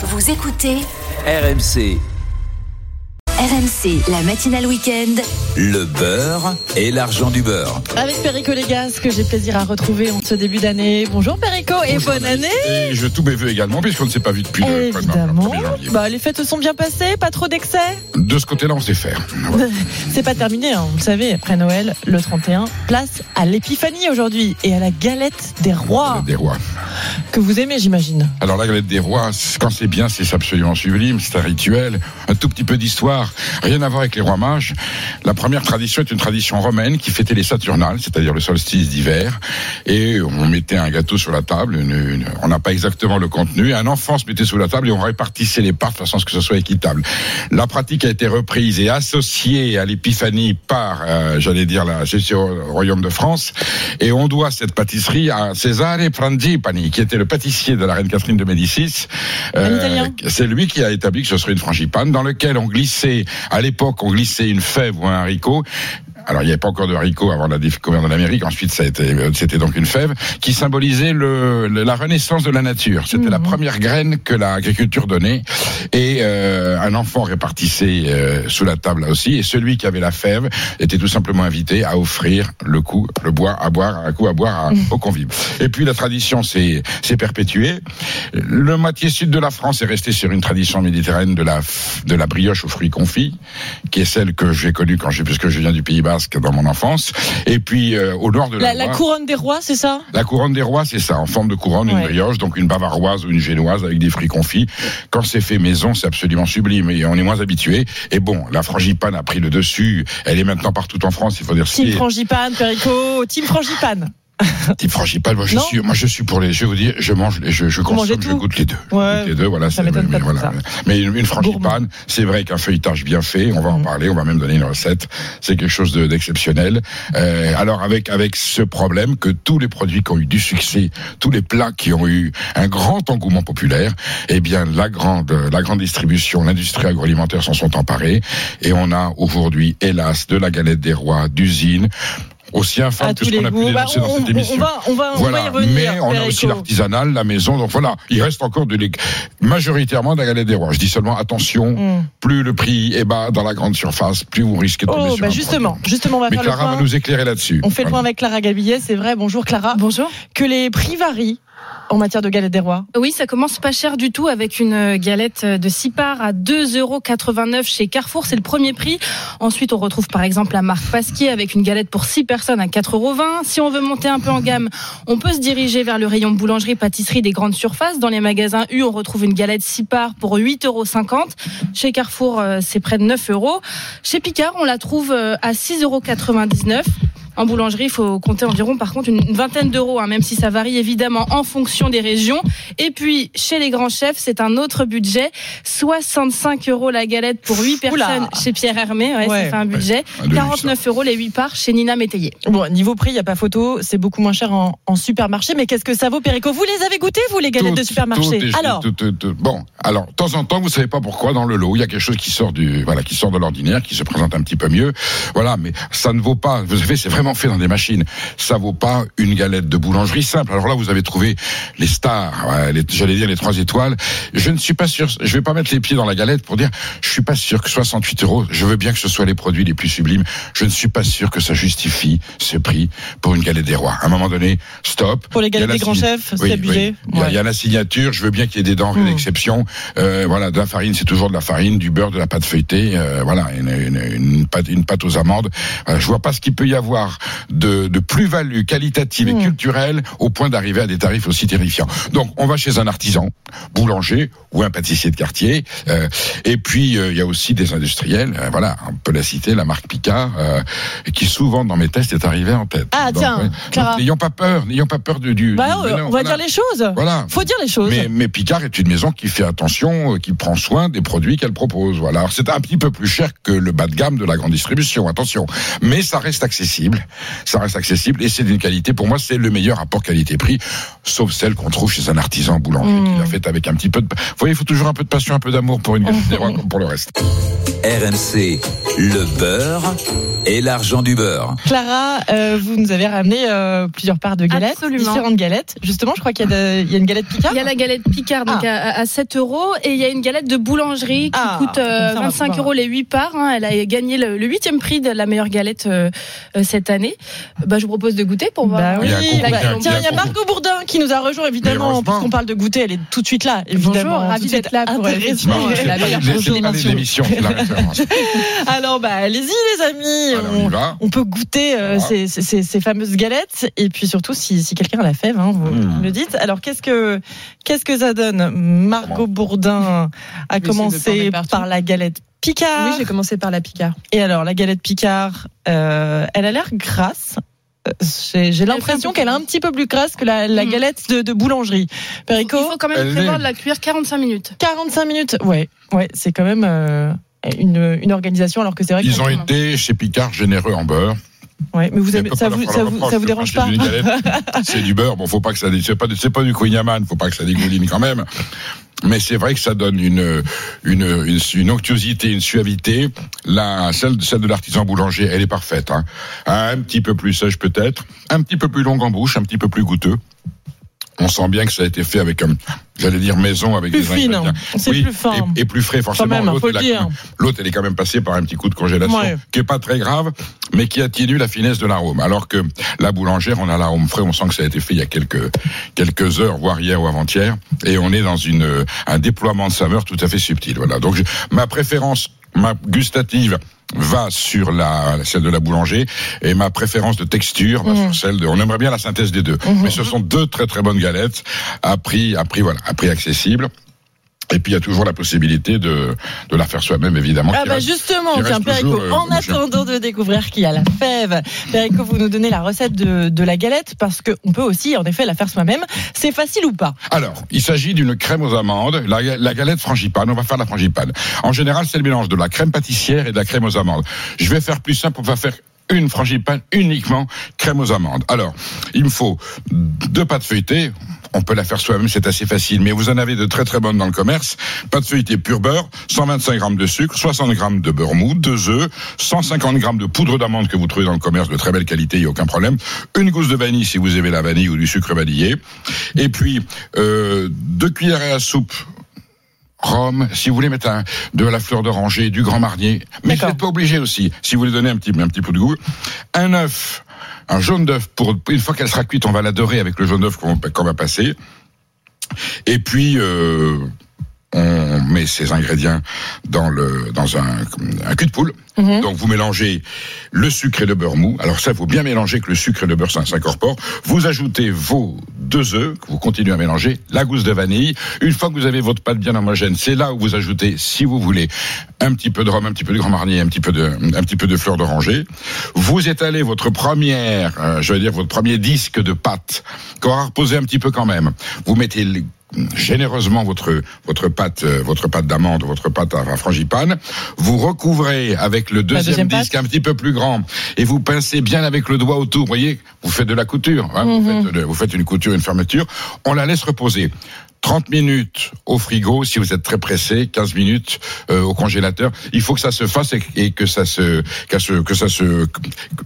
Vous écoutez RMC, RMC, la matinale week-end. le beurre et l'argent du beurre. Avec Perico Légas, que j'ai plaisir à retrouver en ce début d'année. Bonjour Perico et bonne année Et je tous mes vœux également, puisqu'on ne s'est pas vu depuis le Évidemment. 1er janvier. Bah, les fêtes se sont bien passées, pas trop d'excès. De ce côté-là, on sait faire. C'est pas terminé, hein, vous le savez, après Noël, le 31, place à l'épiphanie aujourd'hui et à la galette des rois, Des rois. que vous aimez j'imagine. Alors la galette des rois, quand c'est bien, c'est absolument sublime, c'est un rituel, un tout petit peu d'histoire, rien à voir avec les rois mages. La première tradition est une tradition romaine qui fêtait les Saturnales, c'est-à-dire le solstice d'hiver, et on mettait un gâteau sur la table, une- une- on n'a pas exactement le contenu, un enfant se mettait sous la table et on répartissait les parts de façon à ce que ce soit équitable. La pratique a été reprise et associée à l'épiphanie par, euh, j'allais dire, la au royaume de France, et on doit cette pâtisserie à Cesare Frangipani, qui était le pâtissier de la reine Catherine de Médicis. Italien. C'est lui qui a établi que ce serait une frangipane dans lequel on glissait, à l'époque, on glissait une fève ou un haricot. Alors, il n'y avait pas encore de haricot avant la découverte de l'Amérique. Ensuite, ça a été, euh, c'était donc une fève qui symbolisait le, le- la renaissance de la nature. C'était la première graine que l'agriculture donnait. Et euh, un enfant répartissait euh, sous la table là aussi. Et celui qui avait la fève était tout simplement invité à offrir le coup, le bois à boire, un coup à boire à- aux convives. Et puis la tradition s'est perpétuée. Le moitié sud de la France est resté sur une tradition méditerranéenne de la de la brioche aux fruits confits, qui est celle que j'ai connue quand j'ai puisque je viens du Pays Basque dans mon enfance. Et puis euh, au nord de la, La, couronne des rois, c'est ça? La couronne des rois, c'est ça, en forme de couronne, une brioche, donc une bavaroise ou une génoise avec des fruits confits. Quand c'est fait maison, c'est absolument sublime et on est moins habitué. Et bon, la frangipane a pris le dessus. Elle est maintenant partout en France. Il faut dire Team. Frangipane, Perico, Team Frangipane. Type frangipane, moi je Non. suis, moi je suis pour les. Je vais vous dire, je mange, les- je, je consomme, je goûte les deux. Ouais. les deux, voilà. Ça m'étonne mais, voilà. ça. Mais une, une frangipane, c'est vrai qu'un feuilletage bien fait, on va en Mhm. parler, on va même donner une recette. C'est quelque chose de- d'exceptionnel. Euh, alors avec avec ce problème que tous les produits qui ont eu du succès, tous les plats qui ont eu un grand engouement populaire, eh bien la grande la grande distribution, l'industrie agroalimentaire s'en sont emparés et on a aujourd'hui, hélas, de la galette des rois d'usine. Aussi infâme que ce qu'on a pu. Bah, dénoncer dans on, cette on- émission. on va, on va, on va y Voilà, revenir. mais on a aussi l'artisanal, la maison. Donc voilà, il reste encore de l'é- majoritairement de la galette des rois. Je dis seulement attention, Hmm. plus le prix est bas dans la grande surface, plus vous risquez de tomber Oh, sur bah un justement, produit. justement, on va Mais faire le Clara point. va nous éclairer là-dessus. On fait le point Voilà. avec Clara Gabillet, c'est vrai. Bonjour Clara. Bonjour. Que les prix varient en matière de galette des rois. Oui, ça commence pas cher du tout avec une galette de 6 parts à 2,89 euros chez Carrefour. C'est le premier prix. Ensuite, on retrouve par exemple la marque Pasquier avec une galette pour 6 personnes à 4,20 euros. Si on veut monter un peu en gamme, on peut se diriger vers le rayon boulangerie, pâtisserie des grandes surfaces. Dans les magasins U, on retrouve une galette 6 parts pour 8,50 euros. Chez Carrefour, euh, c'est près de 9 euros. Chez Picard, on la trouve euh, à 6,99 euros. En boulangerie, il faut compter environ, par contre, une une vingtaine d'euros, hein, même si ça varie évidemment en fonction des régions. Et puis, chez les grands chefs, c'est un autre budget. 65 euros la galette pour 8 Oula. personnes chez Pierre Hermé. Ouais, Ouais. ça fait un budget. Un de luxe, 49 euros les 8 parts chez Nina Métayer. Bon, niveau prix, il n'y a pas photo, c'est beaucoup moins cher en, en supermarché. Mais qu'est-ce que ça vaut, Perico? Vous les avez goûtés, vous, les galettes de supermarché? Alors, bon, alors, de temps en temps, vous savez pas pourquoi, dans le lot, il y a quelque chose qui sort du, voilà, qui sort de l'ordinaire, qui se présente un petit peu mieux. Voilà, mais ça ne vaut pas, vous savez, c'est vraiment fait dans des machines. Ça vaut pas une galette de boulangerie simple. Alors là, vous avez trouvé les stars, j'allais dire les trois étoiles. Je ne suis pas sûr, je vais pas mettre les pieds dans la galette pour dire, je suis pas sûr que 68 euros, je veux bien que ce soit les produits les plus sublimes. Je ne suis pas sûr que ça justifie ce prix pour une galette des rois. À un moment donné, stop. pour les galettes des grands chefs, c'est abusé. oui. Il, y a, Ouais. il y a la signature. Je veux bien qu'il y ait des denrées Mm. d'exception. Euh, voilà, de la farine, c'est toujours de la farine, du beurre, de la pâte feuilletée. euh, voilà, une, une, une pâte, une pâte aux amandes. Euh, je vois pas ce qu'il peut y avoir de, de plus-value qualitative Mm. et culturelle au point d'arriver à des tarifs aussi terrifiants. Donc, on va chez un artisan, boulanger ou un pâtissier de quartier. euh, et puis, euh, il y a aussi des industriels. euh, voilà, on peut la citer, la marque Picard, qui souvent dans mes tests est arrivée en tête. Ah, Donc, tiens, ouais. N'ayons pas peur, n'ayons pas peur du. du Bah, du on va dire les choses. Voilà. Faut dire les choses. Mais, mais Picard est une maison qui fait attention, qui prend soin des produits qu'elle propose. Voilà. Alors c'est un petit peu plus cher que le bas de gamme de la grande distribution, attention. Mais ça reste accessible. Accessible. Ça reste accessible et c'est d'une qualité. Pour moi, c'est le meilleur rapport qualité-prix, sauf celle qu'on trouve chez un artisan boulanger qui l'a fait avec un petit peu de. Vous voyez, il faut toujours un peu de passion, un peu d'amour pour une galette des rois comme pour le reste. RMC, le beurre et l'argent du beurre. Clara, euh, vous nous avez ramené euh, plusieurs parts de galettes, Absolument. différentes galettes. Justement, je crois qu'il y, a y une galette Picard. Il y a la galette Picard donc Ah. à, à 7 euros et il y a une galette de boulangerie qui Ah, coûte euh, ça, on va 25 pouvoir- euros les 8 parts. hein. Elle a gagné le le huitième prix de la meilleure galette euh, euh, cette année. Bah, je vous propose de goûter pour voir. Bah oui, Il bah, tiens, il y a Margot Bourdin qui nous a rejoint évidemment, puisqu'on parle de goûter, elle est tout de suite là, évidemment. Bonjour, ravie d'être là pour c'est la meilleure référence. Alors bah allez-y les amis, Alors, on y on, va. on peut goûter euh, ces, ces- ces- ces fameuses galettes et puis surtout si, si quelqu'un la fève, hein, vous Mmh. le dites. Alors qu'est-ce que qu'est-ce que ça donne? Margot Bourdin a commencé par la galette Picard. Oui, j'ai commencé par la Picard. Et alors la galette Picard, euh, elle a l'air grasse. Euh, J'ai l'impression qu'elle est un petit peu plus grasse que la, la Mhm. galette de, de boulangerie. Il Perico, faut quand même prévoir est- de la cuire 45 minutes. 45 minutes. Ouais, ouais, c'est quand même euh, une, une organisation alors que c'est vrai que Ils ont été chez Picard généreux en beurre. Ouais, mais vous aimez, ça vous, ça vous, ça vous dérange pas C'est du beurre. Bon, faut pas que ça, c'est pas, c'est pas du Yaman, faut pas que ça dégouline quand même. Mais c'est vrai que ça donne une, une, une, une onctuosité, une suavité. La, celle, celle de l'artisan boulanger, elle est parfaite. Hein. Un petit peu plus sèche peut-être, un petit peu plus longue en bouche, un petit peu plus goûteux. On sent bien que ça a été fait avec un, j'allais dire maison, avec plus des fine. ingrédients. C'est Oui, plus fin. Et, et plus frais, forcément. L'autre, elle est quand même passée par un petit coup de congélation, Ouais. qui est pas très grave, mais qui atténue la finesse de l'arôme. Alors que la boulangère, on a l'arôme frais, on sent que ça a été fait il y a quelques quelques heures, voire hier ou avant-hier, et on est dans une un déploiement de saveurs tout à fait subtil. Voilà. Donc je- ma préférence, ma gustative va sur la celle de la boulanger et ma préférence de texture va Mhm. sur celle de on aimerait bien la synthèse des deux Mhm. mais ce sont deux très très bonnes galettes à prix à prix voilà à prix accessible et puis il y a toujours la possibilité de de la faire soi-même évidemment Ah bah reste- justement, tiens Perico, euh, en attendant de découvrir qui a la fève, Perico, vous nous donnez la recette de, de la galette parce qu'on peut aussi en effet la faire soi-même. C'est facile ou pas? Alors, il s'agit d'une crème aux amandes, la, la galette frangipane. On va faire la frangipane. En général, c'est le mélange de la crème pâtissière et de la crème aux amandes. Je vais faire plus simple, on va faire une frangipane uniquement crème aux amandes. Alors, il me faut deux pâtes feuilletées. On peut la faire soi-même, c'est assez facile, mais vous en avez de très très bonnes dans le commerce. Pâte feuilletée pur beurre, 125 grammes de sucre, 60 grammes de beurre mou, deux œufs, 150 grammes de poudre d'amande que vous trouvez dans le commerce de très belle qualité, il n'y a aucun problème. Une gousse de vanille si vous aimez la vanille ou du sucre vanillé. Et puis, euh, deux cuillères à soupe rhum, si vous voulez mettre un, de la fleur d'oranger, du grand marnier, mais vous n'êtes pas obligé aussi, si vous voulez donner un petit, un petit peu de goût. Un œuf, un jaune d'œuf, pour une fois qu'elle sera cuite, on va la dorer avec le jaune d'œuf qu'on qu'on va passer. Et puis, euh, on met ces ingrédients dans le dans un, un cul de poule. Mhm. Donc vous mélangez le sucre et le beurre mou. Alors ça, il faut bien mélanger que le sucre et le beurre s'incorporent. Vous ajoutez vos deux œufs que vous continuez à mélanger, la gousse de vanille. Une fois que vous avez votre pâte bien homogène, c'est là où vous ajoutez, si vous voulez, un petit peu de rhum, un petit peu de grand marnier, un petit peu de un petit peu de fleur d'oranger. Vous étalez votre première, euh, je vais dire votre premier disque de pâte qu'on va reposer un petit peu quand même. Vous mettez les- généreusement votre votre pâte euh, votre pâte d'amande votre pâte à, frangipane vous recouvrez avec le deuxième, deuxième pâte. disque un petit peu plus grand et vous pincez bien avec le doigt autour vous voyez vous faites de la couture hein, vous, Mhm. faites vous faites une couture une fermeture on la laisse reposer 30 minutes au frigo si vous êtes très pressé, 15 minutes euh, au congélateur. Il faut que ça se fasse et, et que ça se, que, se- que ça se,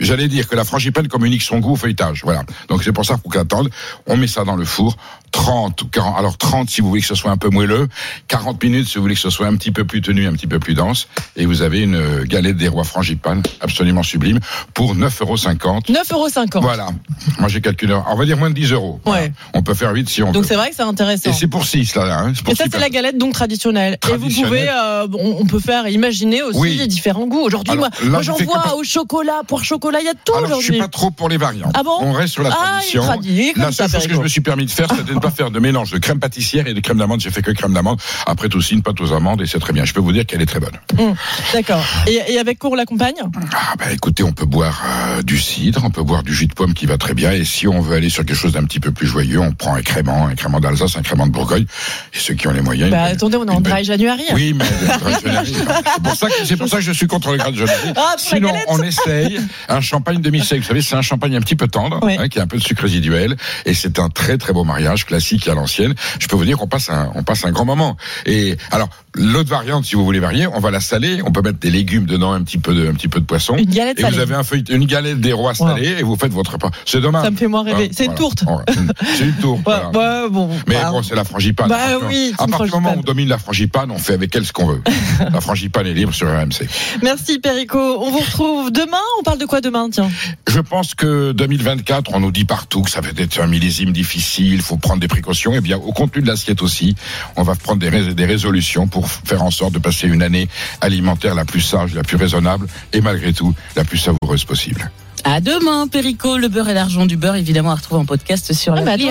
j'allais dire que la frangipane communique son goût au feuilletage. Voilà. Donc c'est pour ça qu'il faut qu'on attende. On met ça dans le four. 30 ou 40, alors 30 si vous voulez que ce soit un peu moelleux, 40 minutes si vous voulez que ce soit un petit peu plus tenu, un petit peu plus dense, et vous avez une euh, galette des rois frangipane absolument sublime pour 9,50 euros. 9,50 euros. Voilà. Moi j'ai calculé, on va dire moins de 10 euros. Voilà. Ouais. On peut faire vite si on Donc veut. c'est vrai que c'est intéressant. Et c'est pour 6 là. Hein. Pour Et ça, c'est la galette donc traditionnelle. Et vous Traditionnelle. pouvez, euh, on, peut faire imaginer aussi Oui. les différents goûts. Aujourd'hui, moi, là, moi, je j'en vois pas- au chocolat, poire chocolat, il y a tout Alors, je suis aujourd'hui. pas trop pour les variantes. Ah bon On reste sur la Ah, tradition. tradi- il est comme La ça, seule chose que je me suis permis de faire, c'était pas faire de mélange de crème pâtissière et de crème d'amande. J'ai fait que crème d'amande. Après tout, aussi une pâte aux amandes et c'est très bien. Je peux vous dire qu'elle est très bonne. Hum, D'accord. Et, et avec quoi on l'accompagne Ah bah écoutez, on peut boire euh, du cidre, on peut boire du jus de pomme qui va très bien. Et si on veut aller sur quelque chose d'un petit peu plus joyeux, on prend un crément, un crément d'Alsace, un crément de Bourgogne. Et ceux qui ont les moyens. Bah une attendez, on est en une belle- dry January. hein. Oui, mais c'est pour ça que c'est pour ça que je suis contre le de January. Ah, Sinon, on essaye un champagne demi-sec. Vous savez, c'est un champagne un petit peu tendre, Oui. hein, qui a un peu de sucre résiduel, et c'est un très très beau mariage classique à l'ancienne. Je peux vous dire qu'on passe un, on passe un grand moment. Et alors, l'autre variante, si vous voulez varier, on va la saler. On peut mettre des légumes dedans, un petit peu de, un petit peu de poisson. Une galette Et vous avez un feuille, une galette des rois salée, et vous faites votre repas. C'est dommage. Ça me fait moins rêver. C'est une tourte. C'est une tourte. Voilà. bon. Mais bah, bon, c'est la frangipane. Bah À partir- oui, à partir du moment où on domine la frangipane, on fait avec elle ce qu'on veut. la frangipane est libre sur RMC. Merci Perico. On vous retrouve demain. On parle de quoi demain? Tiens. Je pense que 2024, on nous dit partout que ça va être un millésime difficile, il faut prendre des précautions. Et bien, au contenu de l'assiette aussi, on va prendre des, rés- des résolutions pour faire en sorte de passer une année alimentaire la plus sage, la plus raisonnable et malgré tout la plus savoureuse possible. À demain, Perico, le beurre et l'argent du beurre, évidemment, à retrouver en podcast sur Ah, la bah, attendez.